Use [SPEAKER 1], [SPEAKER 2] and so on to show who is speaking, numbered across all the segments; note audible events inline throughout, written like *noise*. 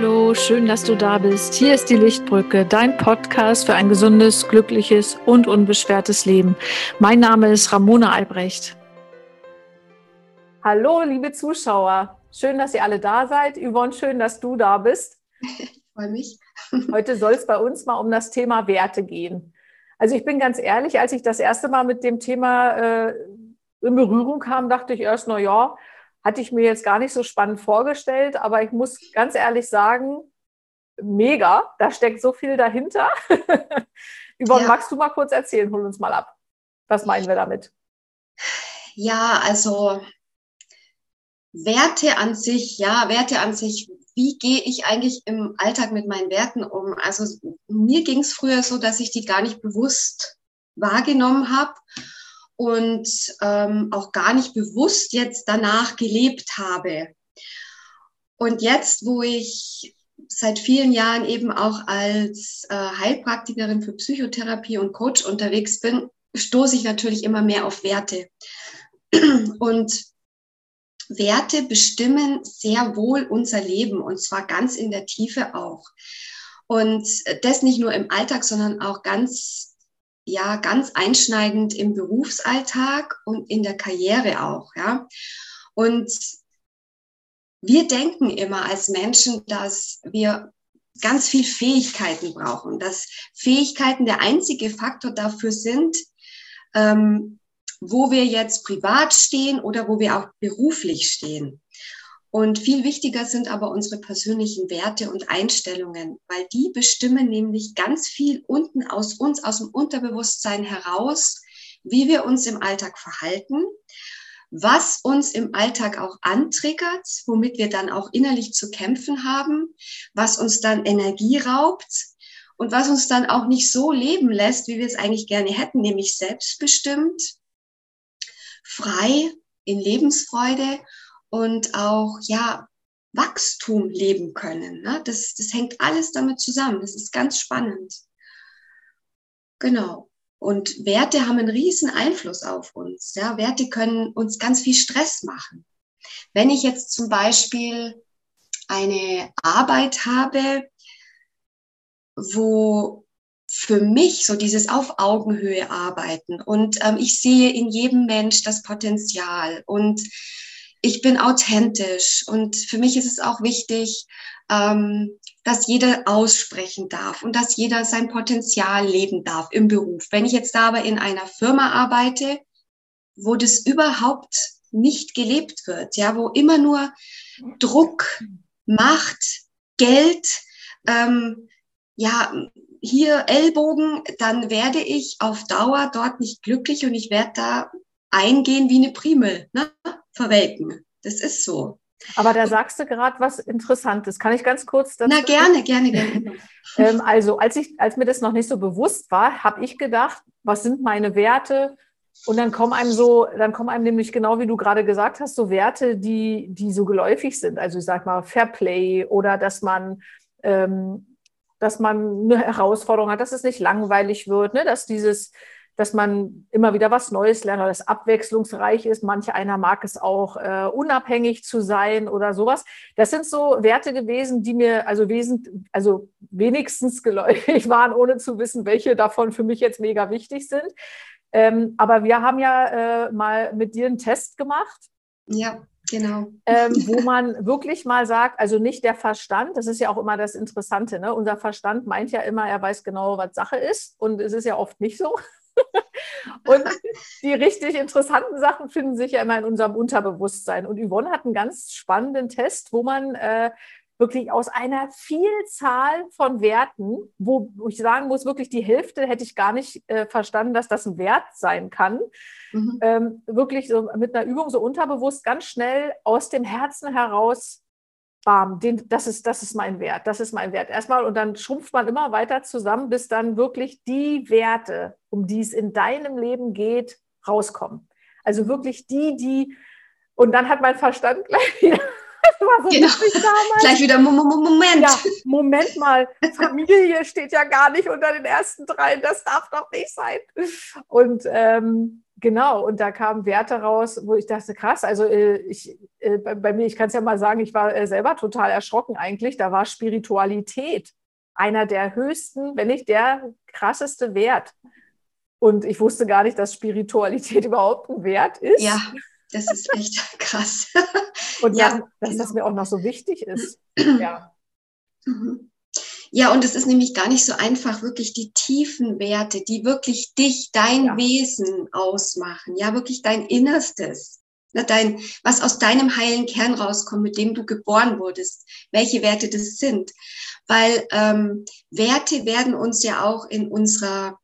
[SPEAKER 1] Hallo, schön, dass du da bist. Hier ist die Lichtbrücke, dein Podcast für ein gesundes, glückliches und unbeschwertes Leben. Mein Name ist Ramona Albrecht. Hallo, liebe Zuschauer. Schön, dass ihr alle da seid. Yvonne, schön, dass du da bist. *laughs*
[SPEAKER 2] Ich freue mich. *laughs*
[SPEAKER 1] Heute soll es bei uns mal um das Thema Werte gehen. Also ich bin ganz ehrlich, als ich das erste Mal mit dem Thema äh, in Berührung kam, dachte ich erst, na ja, hatte ich mir jetzt gar nicht so spannend vorgestellt, aber ich muss ganz ehrlich sagen, mega, da steckt so viel dahinter. *laughs* Yvonne, ja. magst du mal kurz erzählen? Hol uns mal ab. Was meinen wir damit?
[SPEAKER 2] Ja, also Werte an sich, ja, Werte an sich, wie gehe ich eigentlich im Alltag mit meinen Werten um? Also mir ging es früher so, dass ich die gar nicht bewusst wahrgenommen habe und ähm, auch gar nicht bewusst jetzt danach gelebt habe. Und jetzt, wo ich seit vielen Jahren eben auch als äh, Heilpraktikerin für Psychotherapie und Coach unterwegs bin, stoße ich natürlich immer mehr auf Werte. Und Werte bestimmen sehr wohl unser Leben und zwar ganz in der Tiefe auch. Und das nicht nur im Alltag, sondern auch ganz ja ganz einschneidend im Berufsalltag und in der Karriere auch, ja. Und wir denken immer als Menschen, dass wir ganz viel Fähigkeiten brauchen, dass Fähigkeiten der einzige Faktor dafür sind, ähm, wo wir jetzt privat stehen oder wo wir auch beruflich stehen. Und viel wichtiger sind aber unsere persönlichen Werte und Einstellungen, weil die bestimmen nämlich ganz viel unten aus uns, aus dem Unterbewusstsein heraus, wie wir uns im Alltag verhalten, was uns im Alltag auch antriggert, womit wir dann auch innerlich zu kämpfen haben, was uns dann Energie raubt und was uns dann auch nicht so leben lässt, wie wir es eigentlich gerne hätten, nämlich selbstbestimmt, frei, in Lebensfreude und auch, ja, Wachstum leben können. Ne? Das, das hängt alles damit zusammen. Das ist ganz spannend. Genau. Und Werte haben einen riesen Einfluss auf uns. Ja? Werte können uns ganz viel Stress machen. Wenn ich jetzt zum Beispiel eine Arbeit habe, wo für mich so dieses auf Augenhöhe arbeiten und ähm, ich sehe in jedem Mensch das Potenzial und ich bin authentisch und für mich ist es auch wichtig, ähm, dass jeder aussprechen darf und dass jeder sein Potenzial leben darf im Beruf. Wenn ich jetzt aber in einer Firma arbeite, wo das überhaupt nicht gelebt wird, ja, wo immer nur Druck, Macht, Geld, ähm, ja, hier Ellbogen, dann werde ich auf Dauer dort nicht glücklich und ich werde da eingehen wie eine Primel, ne? Verwelken. Das ist so.
[SPEAKER 1] Aber da sagst du gerade was Interessantes. Kann ich ganz kurz
[SPEAKER 2] dazu? Na, gerne, gerne, gerne. *laughs*
[SPEAKER 1] ähm, also, als, ich, als mir das noch nicht so bewusst war, habe ich gedacht, was sind meine Werte? Und dann kommen einem so, dann kommen einem nämlich genau wie du gerade gesagt hast, so Werte, die, die so geläufig sind. Also ich sag mal Fairplay oder dass man, ähm, dass man eine Herausforderung hat, dass es nicht langweilig wird, ne? dass dieses dass man immer wieder was Neues lernt oder das abwechslungsreich ist. Manche einer mag es auch, äh, unabhängig zu sein oder sowas. Das sind so Werte gewesen, die mir also, wesent, also wenigstens geläufig *laughs* waren, ohne zu wissen, welche davon für mich jetzt mega wichtig sind. Ähm, aber wir haben ja äh, mal mit dir einen Test gemacht.
[SPEAKER 2] Ja. Genau.
[SPEAKER 1] Ähm, wo *laughs* man wirklich mal sagt, also nicht der Verstand, das ist ja auch immer das Interessante, ne? unser Verstand meint ja immer, er weiß genau, was Sache ist und es ist ja oft nicht so. *laughs* und die richtig interessanten Sachen finden sich ja immer in unserem Unterbewusstsein. Und Yvonne hat einen ganz spannenden Test, wo man äh, wirklich aus einer Vielzahl von Werten, wo ich sagen muss, wirklich die Hälfte hätte ich gar nicht äh, verstanden, dass das ein Wert sein kann, mhm. ähm, wirklich so mit einer Übung so unterbewusst ganz schnell aus dem Herzen heraus bam, den, das, ist, das ist mein Wert, das ist mein Wert. Erstmal und dann schrumpft man immer weiter zusammen, bis dann wirklich die Werte, um die es in deinem Leben geht, rauskommen. Also wirklich die, die, und dann hat mein Verstand *laughs* gleich wieder.
[SPEAKER 2] Das war so genau. damals. Gleich wieder Moment.
[SPEAKER 1] Ja, Moment mal. Familie steht ja gar nicht unter den ersten drei. Das darf doch nicht sein. Und ähm, Genau, und da kamen Werte raus, wo ich dachte, krass, also äh, ich, äh, bei, bei, mir, ich kann es ja mal sagen, ich war äh, selber total erschrocken eigentlich. Da war Spiritualität einer der höchsten, wenn nicht der krasseste Wert. Und ich wusste gar nicht, dass Spiritualität *laughs* überhaupt ein Wert ist.
[SPEAKER 2] Ja, das ist echt *laughs* krass.
[SPEAKER 1] Und ja, dann, dass genau. das mir auch noch so wichtig ist. *clears throat* Ja.
[SPEAKER 2] Mhm. Ja, und es ist nämlich gar nicht so einfach, wirklich die tiefen Werte, die wirklich dich, dein ja. Wesen ausmachen, ja, wirklich dein Innerstes, ne, dein, was aus deinem heilen Kern rauskommt, mit dem du geboren wurdest, welche Werte das sind. Weil ähm, Werte werden uns ja auch in unserer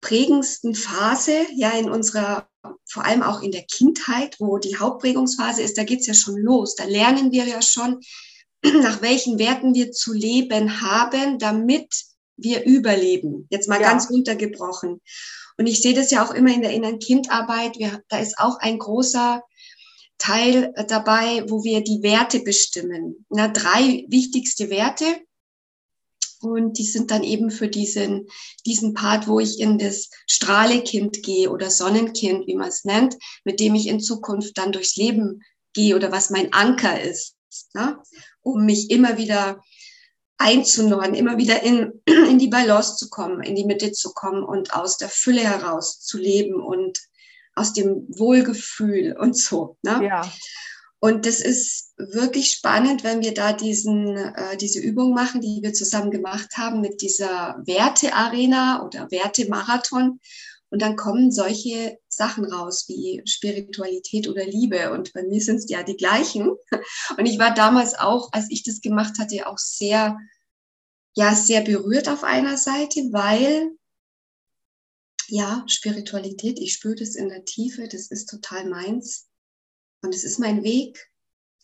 [SPEAKER 2] prägendsten Phase, ja, in unserer, vor allem auch in der Kindheit, wo die Hauptprägungsphase ist, da geht's ja schon los. Da lernen wir ja schon, *clears throat* nach welchen Werten wir zu leben haben, damit wir überleben. Jetzt mal ja. ganz runtergebrochen. Und ich sehe das ja auch immer in der inneren Kindarbeit. Wir, da ist auch ein großer Teil dabei, wo wir die Werte bestimmen. Na, drei wichtigste Werte. Und die sind dann eben für diesen, diesen Part, wo ich in das Strahlekind gehe oder Sonnenkind, wie man es nennt, mit dem ich in Zukunft dann durchs Leben gehe oder was mein Anker ist ne? Um mich immer wieder einzunorden, immer wieder in, *clears throat* in die Balance zu kommen, in die Mitte zu kommen und aus der Fülle heraus zu leben und aus dem Wohlgefühl und so. Ne? Ja. Und das ist wirklich spannend, wenn wir da diesen, äh, diese Übung machen, die wir zusammen gemacht haben mit dieser Wertearena oder Wertemarathon. Und dann kommen solche Sachen raus wie Spiritualität oder Liebe. Und bei mir sind es ja die gleichen. Und ich war damals auch, als ich das gemacht hatte, auch sehr, ja, sehr berührt auf einer Seite, weil, ja, Spiritualität, ich spüre das in der Tiefe, das ist total meins. Und es ist mein Weg.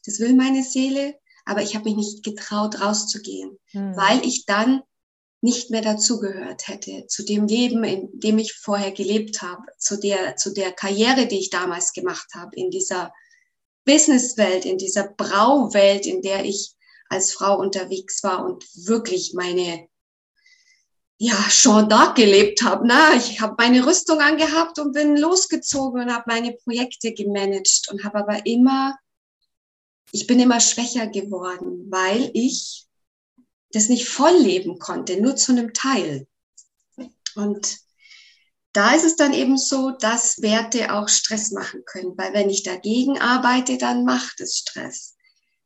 [SPEAKER 2] Das will meine Seele. Aber ich habe mich nicht getraut, rauszugehen, hm. weil ich dann nicht mehr dazugehört hätte, zu dem Leben, in dem ich vorher gelebt habe, zu der, zu der Karriere, die ich damals gemacht habe, in dieser Businesswelt, in dieser Brauwelt, in der ich als Frau unterwegs war und wirklich meine ja, Jean d'Arc gelebt habe. Ne? Ich habe meine Rüstung angehabt und bin losgezogen und habe meine Projekte gemanagt und habe aber immer, ich bin immer schwächer geworden, weil ich das nicht voll leben konnte, nur zu einem Teil. Und da ist es dann eben so, dass Werte auch Stress machen können, weil wenn ich dagegen arbeite, dann macht es Stress.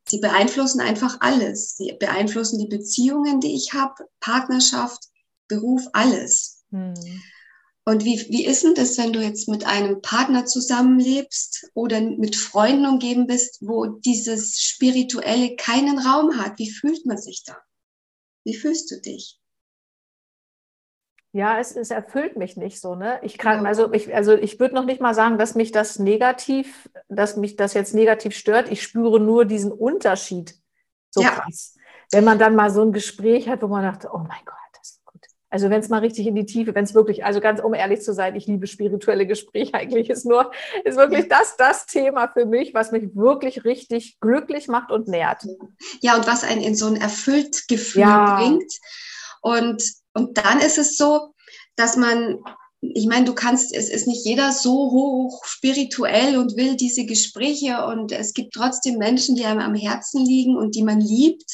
[SPEAKER 2] Sie beeinflussen einfach alles. Sie beeinflussen die Beziehungen, die ich habe, Partnerschaft, Beruf, alles. Hm. Und wie, wie ist denn das, wenn du jetzt mit einem Partner zusammenlebst oder mit Freunden umgeben bist, wo dieses Spirituelle keinen Raum hat? Wie fühlt man sich da? Wie fühlst du dich?
[SPEAKER 1] Ja, es, es erfüllt mich nicht so. Ne? Ich kann, also ich, also ich würde noch nicht mal sagen, dass mich das negativ, dass mich das jetzt negativ stört. Ich spüre nur diesen Unterschied so ja. krass. Wenn man dann mal so ein Gespräch hat, wo man dachte, oh mein Gott, das. Also wenn es mal richtig in die Tiefe, wenn es wirklich, also ganz um ehrlich zu sein, ich liebe spirituelle Gespräche *laughs* eigentlich, ist nur, ist wirklich das, das Thema für mich, was mich wirklich richtig glücklich macht und nährt.
[SPEAKER 2] Ja, und was einen in so ein erfüllt Gefühl ja. bringt. Und und dann ist es so, dass man, ich meine, du kannst, es ist nicht jeder so hoch spirituell und will diese Gespräche und es gibt trotzdem Menschen, die einem am Herzen liegen und die man liebt,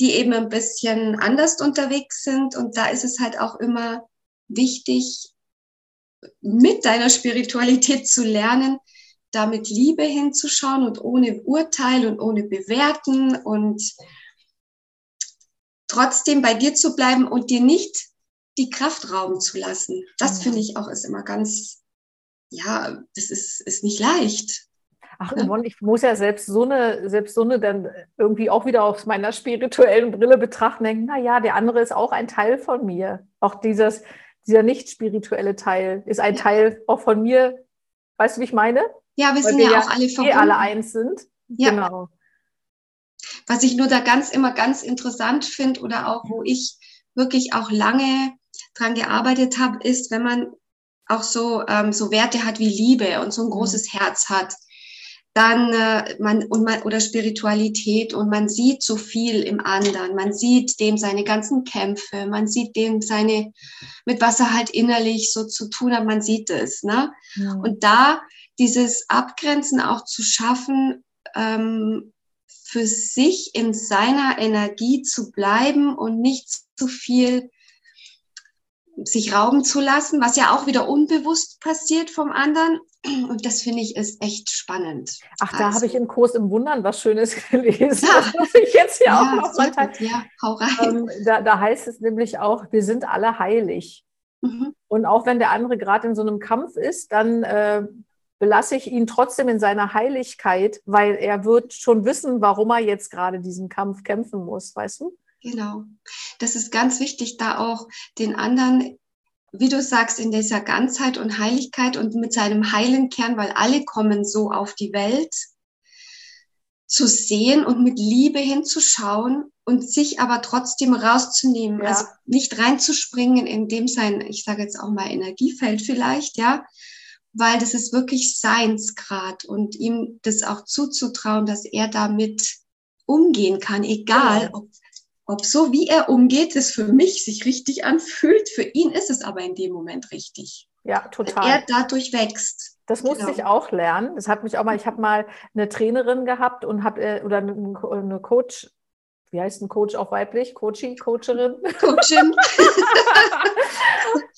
[SPEAKER 2] die eben ein bisschen anders unterwegs sind und da ist es halt auch immer wichtig, mit deiner Spiritualität zu lernen, da mit Liebe hinzuschauen und ohne Urteil und ohne Bewerten und trotzdem bei dir zu bleiben und dir nicht die Kraft rauben zu lassen. Das mhm. finde ich auch ist immer ganz, ja, das ist, ist nicht leicht.
[SPEAKER 1] Ach, Yvonne, ich muss ja selbst so eine, selbst so eine dann irgendwie auch wieder aus meiner spirituellen Brille betrachten, denken, na ja, der andere ist auch ein Teil von mir. Auch dieses, dieser nicht spirituelle Teil ist ein. Teil auch von mir. Weißt du, wie ich meine?
[SPEAKER 2] Ja, wir Weil sind wir ja auch alle
[SPEAKER 1] verbunden. Eh alle eins sind.
[SPEAKER 2] Ja. Genau. Was ich nur da ganz immer ganz interessant finde oder auch wo ich wirklich auch lange dran gearbeitet habe, ist, wenn man auch so, ähm, so Werte hat wie Liebe und so ein mhm. großes Herz hat, dann äh, man und man oder Spiritualität und man sieht so viel im anderen. Man sieht dem seine ganzen Kämpfe, man sieht dem seine mit was er halt innerlich so zu tun hat. Man sieht es, ne? Ja. Und da dieses Abgrenzen auch zu schaffen, ähm, für sich in seiner Energie zu bleiben und nicht zu viel sich rauben zu lassen, was ja auch wieder unbewusst passiert vom anderen. Und das finde ich ist echt spannend.
[SPEAKER 1] Ach, da also. habe ich im Kurs im Wundern was Schönes *laughs* gelesen. Ja. Das muss ich jetzt hier ja, auch noch mal teilen. Ja, hau rein. Ähm, da, da, heißt es nämlich auch, wir sind alle heilig. Mhm. Und auch wenn der andere gerade in so einem Kampf ist, dann äh, belasse ich ihn trotzdem in seiner Heiligkeit, weil er wird schon wissen, warum er jetzt gerade diesen Kampf kämpfen muss, weißt du?
[SPEAKER 2] Genau. Das ist ganz wichtig, da auch den anderen, wie du sagst, in dieser Ganzheit und Heiligkeit und mit seinem heilen Kern, weil alle kommen so auf die Welt, zu sehen und mit Liebe hinzuschauen und sich aber trotzdem rauszunehmen, ja. also nicht reinzuspringen in dem sein, ich sage jetzt auch mal Energiefeld vielleicht, ja, weil das ist wirklich Seinsgrad und ihm das auch zuzutrauen, dass er damit umgehen kann, egal genau. ob ob so wie er umgeht, es für mich sich richtig anfühlt. Für ihn ist es aber in dem Moment richtig.
[SPEAKER 1] Ja, total.
[SPEAKER 2] Weil er dadurch wächst.
[SPEAKER 1] Das musste genau. ich auch lernen. Das hat mich auch mal, ich habe mal eine Trainerin gehabt und habe äh, oder eine Coach, wie heißt ein Coach auch weiblich? Coachy, Coacherin. *laughs* Coachin. *laughs*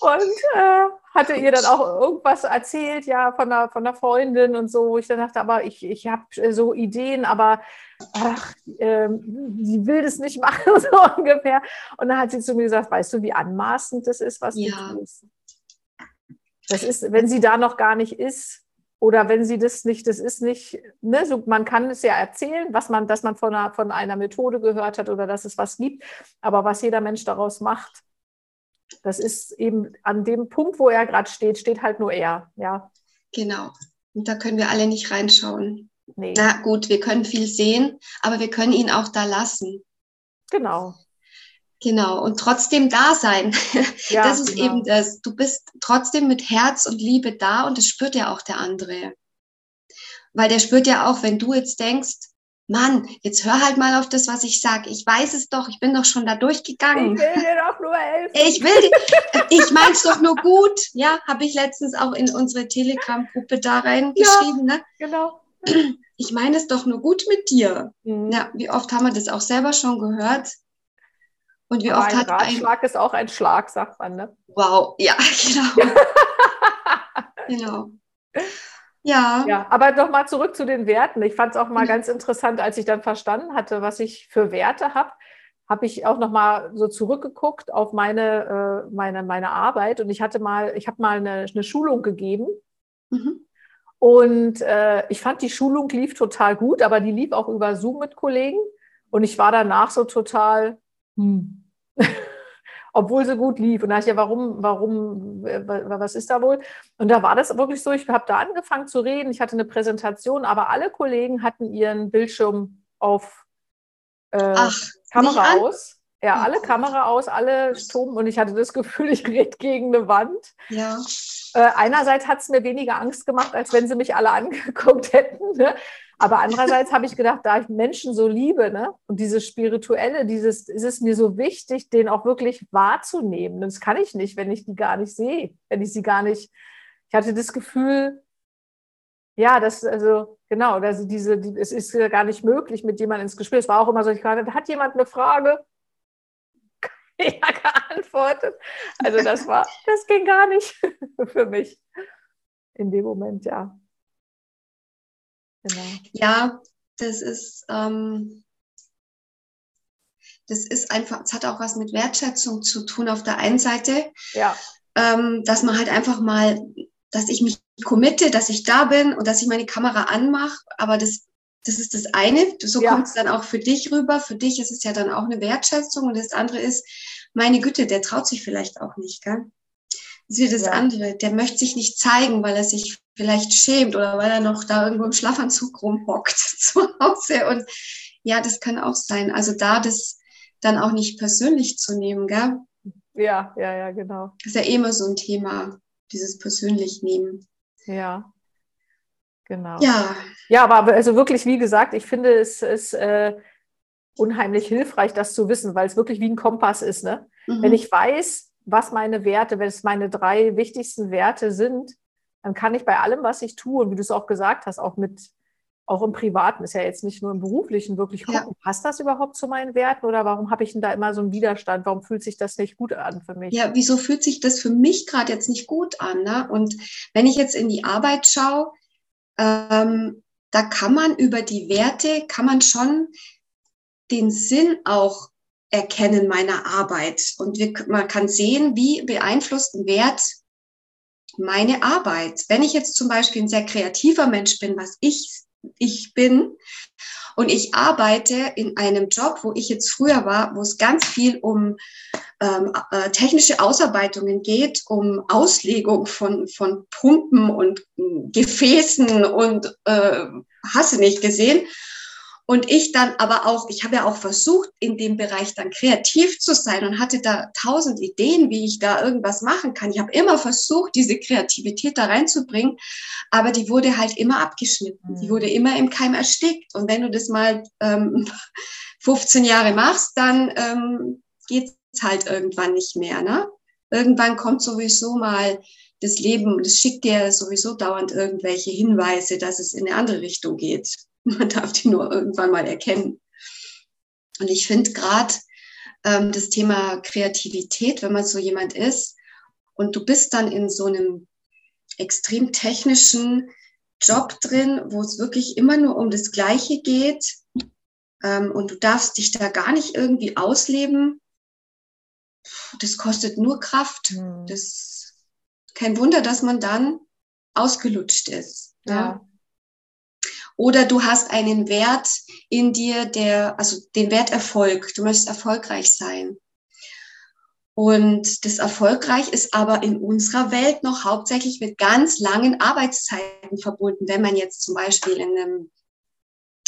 [SPEAKER 1] und äh, hatte ihr dann auch irgendwas erzählt, ja, von einer, von einer Freundin und so, wo ich dann dachte, aber ich, ich habe so Ideen, aber ach, ähm, sie will das nicht *laughs* machen, so ungefähr. Und dann hat sie zu mir gesagt, weißt du, wie anmaßend das ist, was ja. du tust? Das ist, wenn sie da noch gar nicht ist, oder wenn sie das nicht, das ist nicht, ne, so, man kann es ja erzählen, was man, dass man von einer, von einer Methode gehört hat oder dass es was gibt, aber was jeder Mensch daraus macht, das ist eben an dem Punkt, wo er gerade steht, steht halt nur er, ja.
[SPEAKER 2] Genau. Und da können wir alle nicht reinschauen. Nee. Na gut, wir können viel sehen, aber wir können ihn auch da lassen.
[SPEAKER 1] Genau.
[SPEAKER 2] Genau, und trotzdem da sein. *laughs* Ja, das ist genau. eben das. Du bist trotzdem mit Herz und Liebe da und das spürt ja auch der andere. Weil der spürt ja auch, wenn du jetzt denkst, Mann, jetzt hör halt mal auf das, was ich sage. Ich weiß es doch, ich bin doch schon da durchgegangen.
[SPEAKER 1] Ich will dir doch nur helfen. *laughs*
[SPEAKER 2] Ich will dir, ich mein's doch nur gut. Ja, habe ich letztens auch in unsere Telegram-Gruppe da reingeschrieben. Ja, ne?
[SPEAKER 1] genau.
[SPEAKER 2] Ich meine es doch nur gut mit dir. Mhm. Ja, wie oft haben wir das auch selber schon gehört?
[SPEAKER 1] Und wie Aber oft ein hat Ratschlag ein ist auch ein Schlag, sagt man, ne?
[SPEAKER 2] Wow, ja, *laughs* genau. genau.
[SPEAKER 1] Ja. ja. Aber nochmal zurück zu den Werten. Ich fand es auch mal mhm. ganz interessant, als ich dann verstanden hatte, was ich für Werte habe, habe ich auch nochmal so zurückgeguckt auf meine, äh, meine, meine Arbeit. Und ich hatte mal, ich habe mal eine, eine Schulung gegeben. Mhm. Und äh, ich fand, die Schulung lief total gut, aber die lief auch über Zoom mit Kollegen. Und ich war danach so total, hm. *laughs* obwohl sie gut lief. Und da dachte ich, ja, warum, warum, was ist da wohl? Und da war das wirklich so, ich habe da angefangen zu reden, ich hatte eine Präsentation, aber alle Kollegen hatten ihren Bildschirm auf äh, Ach, Kamera aus. Ja, alle Kamera aus, alle Strom und ich hatte das Gefühl, *laughs* ich rede gegen eine Wand.
[SPEAKER 2] Ja.
[SPEAKER 1] Äh, einerseits hat es mir weniger Angst gemacht, als wenn sie mich alle *laughs* angeguckt hätten. Ne? Aber andererseits habe ich gedacht, da ich Menschen so liebe ne? und dieses Spirituelle, dieses, ist es mir so wichtig, den auch wirklich wahrzunehmen. Das kann ich nicht, wenn ich die gar nicht sehe, wenn ich sie gar nicht. Ich hatte das Gefühl, ja, das, also, genau, dass diese, die, es ist gar nicht möglich, mit jemandem ins Gespräch. Es war auch immer so, ich gerade, hat jemand eine Frage? *laughs* Ja, geantwortet. Also das war, das ging gar nicht *laughs* für mich in dem Moment, ja.
[SPEAKER 2] Genau. Ja, das ist, ähm, das ist einfach, es hat auch was mit Wertschätzung zu tun auf der einen Seite.
[SPEAKER 1] Ja.
[SPEAKER 2] Ähm, dass man halt einfach mal, dass ich mich committe, dass ich da bin und dass ich meine Kamera anmache, aber das, das ist das eine. So ja. kommt es dann auch für dich rüber. Für dich ist es ja dann auch eine Wertschätzung und das andere ist, meine Güte, der traut sich vielleicht auch nicht, gell? Ist wie das ja. andere. Der möchte sich nicht zeigen, weil er sich vielleicht schämt oder weil er noch da irgendwo im Schlafanzug rumhockt *laughs* zu Hause. Und ja, das kann auch sein. Also da das dann auch nicht persönlich zu nehmen, gell?
[SPEAKER 1] Ja, ja, ja, genau.
[SPEAKER 2] Das ist ja immer so ein Thema, dieses persönlich nehmen.
[SPEAKER 1] Ja. Genau. Ja. Ja, aber also wirklich, wie gesagt, ich finde es ist äh, unheimlich hilfreich, das zu wissen, weil es wirklich wie ein Kompass ist. Ne? Mhm. Wenn ich weiß, was meine Werte, wenn es meine drei wichtigsten Werte sind, dann kann ich bei allem, was ich tue, und wie du es auch gesagt hast, auch mit auch im Privaten, ist ja jetzt nicht nur im Beruflichen, wirklich gucken, ja. passt das überhaupt zu meinen Werten oder warum habe ich denn da immer so einen Widerstand? Warum fühlt sich das nicht gut an für mich?
[SPEAKER 2] Ja, wieso fühlt sich das für mich gerade jetzt nicht gut an? Ne? Und wenn ich jetzt in die Arbeit schaue, ähm, da kann man über die Werte, kann man schon den Sinn auch erkennen meiner Arbeit. Und wir, man kann sehen, wie beeinflusst ein Wert meine Arbeit. Wenn ich jetzt zum Beispiel ein sehr kreativer Mensch bin, was ich ich bin. Und ich arbeite in einem Job, wo ich jetzt früher war, wo es ganz viel um ähm, äh, technische Ausarbeitungen geht, um Auslegung von, von Pumpen und äh, Gefäßen und äh, hasse nicht gesehen. Und ich dann aber auch, ich habe ja auch versucht, in dem Bereich dann kreativ zu sein und hatte da tausend Ideen, wie ich da irgendwas machen kann. Ich habe immer versucht, diese Kreativität da reinzubringen, aber die wurde halt immer abgeschnitten. Mhm. Die wurde immer im Keim erstickt. Und wenn du das mal ähm, *laughs* 15 Jahre machst, dann ähm, geht es halt irgendwann nicht mehr. Ne? Irgendwann kommt sowieso mal das Leben, das schickt dir sowieso dauernd irgendwelche Hinweise, dass es in eine andere Richtung geht. *laughs* Man darf die nur irgendwann mal erkennen. Und ich finde gerade ähm, das Thema Kreativität, wenn man so jemand ist und du bist dann in so einem extrem technischen Job drin, wo es wirklich immer nur um das Gleiche geht ähm, und du darfst dich da gar nicht irgendwie ausleben, das kostet nur Kraft. Mhm. Das kein Wunder, dass man dann ausgelutscht ist. Ja. ja. Oder du hast einen Wert in dir, der, also den Wert Erfolg. Du möchtest erfolgreich sein. Und das erfolgreich ist aber in unserer Welt noch hauptsächlich mit ganz langen Arbeitszeiten verbunden. Wenn man jetzt zum Beispiel in einem,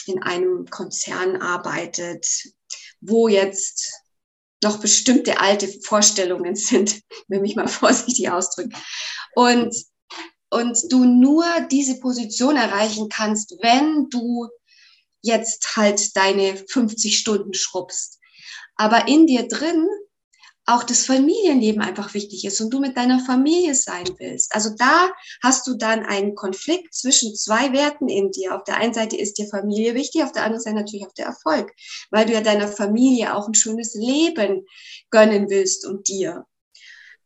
[SPEAKER 2] in einem Konzern arbeitet, wo jetzt noch bestimmte alte Vorstellungen *laughs* sind, wenn ich mal vorsichtig ausdrücken. Und und du nur diese Position erreichen kannst, wenn du jetzt halt deine 50 Stunden schrubbst. Aber in dir drin auch das Familienleben einfach wichtig ist und du mit deiner Familie sein willst. Also da hast du dann einen Konflikt zwischen zwei Werten in dir. Auf der einen Seite ist dir Familie wichtig, auf der anderen Seite natürlich auch der Erfolg, weil du ja deiner Familie auch ein schönes Leben gönnen willst und dir.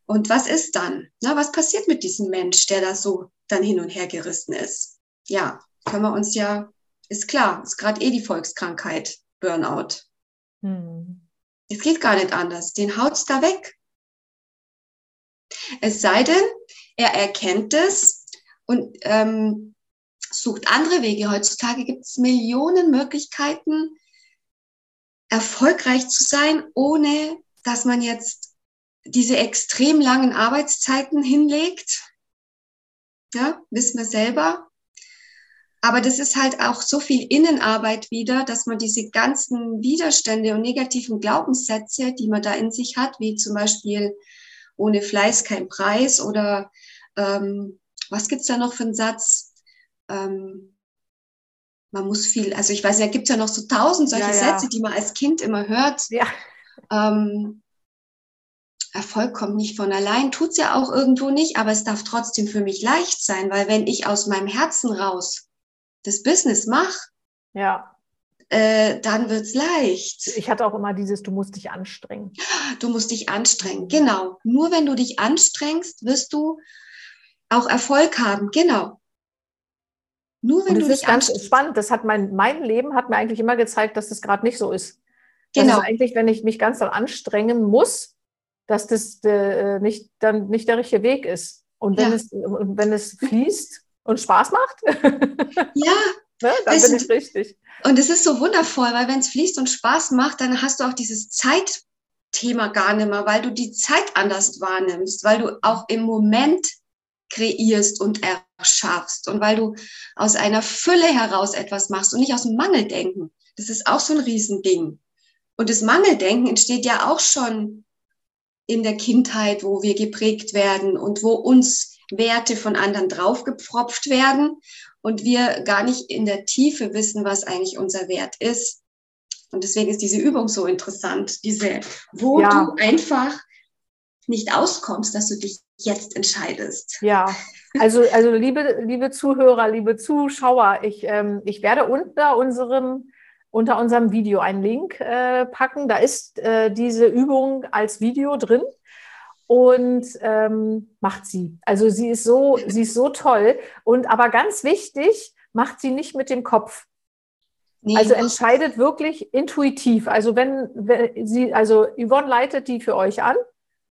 [SPEAKER 2] Und was ist dann? Na, was passiert mit diesem Mensch, der da so dann hin und her gerissen ist? Ja, können wir uns ja, ist klar, ist gerade eh die Volkskrankheit, Burnout. Hm. Es geht gar nicht anders. Den haut's da weg. Es sei denn, er erkennt es und ähm, sucht andere Wege. Heutzutage gibt es Millionen Möglichkeiten, erfolgreich zu sein, ohne dass man jetzt diese extrem langen Arbeitszeiten hinlegt. Ja, wissen wir selber. Aber das ist halt auch so viel Innenarbeit wieder, dass man diese ganzen Widerstände und negativen Glaubenssätze, die man da in sich hat, wie zum Beispiel ohne Fleiß kein Preis oder ähm, was gibt's da noch für einen Satz? Ähm, man muss viel, also ich weiß ja, gibt's ja noch so tausend solche ja, ja. Sätze, die man als Kind immer hört. Ja. Ähm, Erfolg kommt nicht von allein, tut's ja auch irgendwo nicht, aber es darf trotzdem für mich leicht sein, weil wenn ich aus meinem Herzen raus das Business mache,
[SPEAKER 1] ja.
[SPEAKER 2] Äh, dann wird's leicht.
[SPEAKER 1] Ich hatte auch immer dieses, du musst dich anstrengen.
[SPEAKER 2] Du musst dich anstrengen, genau. Nur wenn du dich anstrengst, wirst du auch Erfolg haben, genau.
[SPEAKER 1] Nur wenn Und du das ist ganz spannend. Das hat mein, mein Leben hat mir eigentlich immer gezeigt, dass das gerade nicht so ist. Genau. Das ist eigentlich, wenn ich mich ganz doll anstrengen muss, dass das äh, nicht, dann nicht der richtige Weg ist. Und wenn, ja. es, wenn es fließt und Spaß macht, *laughs*
[SPEAKER 2] ja,
[SPEAKER 1] ne, dann bin ich richtig.
[SPEAKER 2] Und es ist so wundervoll, weil wenn es fließt und Spaß macht, dann hast du auch dieses Zeitthema gar nicht mehr, weil du die Zeit anders wahrnimmst, weil du auch im Moment kreierst und erschaffst und weil du aus einer Fülle heraus etwas machst und nicht aus dem Mangeldenken. Das ist auch so ein Riesending. Und das Mangeldenken entsteht ja auch schon in der Kindheit, wo wir geprägt werden und wo uns Werte von anderen draufgepfropft werden. und wir gar nicht in der Tiefe wissen, was eigentlich unser Wert ist. Und deswegen ist diese Übung so interessant, diese, wo ja. du einfach nicht auskommst, dass du dich jetzt entscheidest.
[SPEAKER 1] Ja, also, also liebe, liebe Zuhörer, liebe Zuschauer, ich, ähm, ich werde unter unserem, unter unserem Video einen Link äh, packen. Da ist äh, diese Übung als Video drin und ähm, macht sie. Also sie ist so, sie ist so toll. Und aber ganz wichtig, macht sie nicht mit dem Kopf. Nee, also entscheidet wirklich intuitiv. Also wenn, wenn sie, also Yvonne leitet die für euch an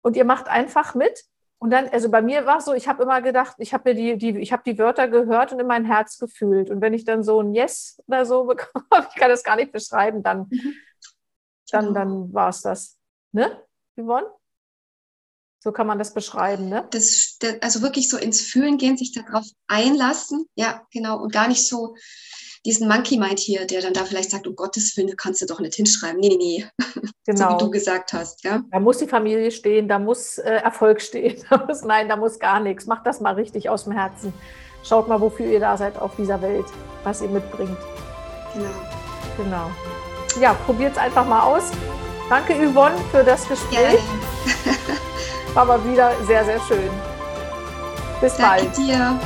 [SPEAKER 1] und ihr macht einfach mit. Und dann, also bei mir war es so, ich habe immer gedacht, ich habe mir die, die, ich habe die Wörter gehört und in mein Herz gefühlt. Und wenn ich dann so ein Yes oder so *laughs* bekomme, ich kann das gar nicht beschreiben, dann, mhm. dann, dann war es das. Ne, Yvonne? So kann man das beschreiben, ne?
[SPEAKER 2] Das, also wirklich so ins Fühlen gehen, sich darauf einlassen, ja, genau, und gar nicht so diesen Monkey Mind hier, der dann da vielleicht sagt, um Gottes Willen, kannst du doch nicht hinschreiben. Nee, nee, nee. Genau. *laughs* so wie du gesagt hast. Ja?
[SPEAKER 1] Da muss die Familie stehen, da muss äh, Erfolg stehen. *laughs* Da muss, nein, da muss gar nichts. Macht das mal richtig aus dem Herzen. Schaut mal, wofür ihr da seid auf dieser Welt, was ihr mitbringt. Genau. Genau. Ja, probiert es einfach mal aus. Danke, Yvonne, für das Gespräch. *laughs* War mal wieder sehr, sehr schön. Bis Danke bald.
[SPEAKER 2] dir.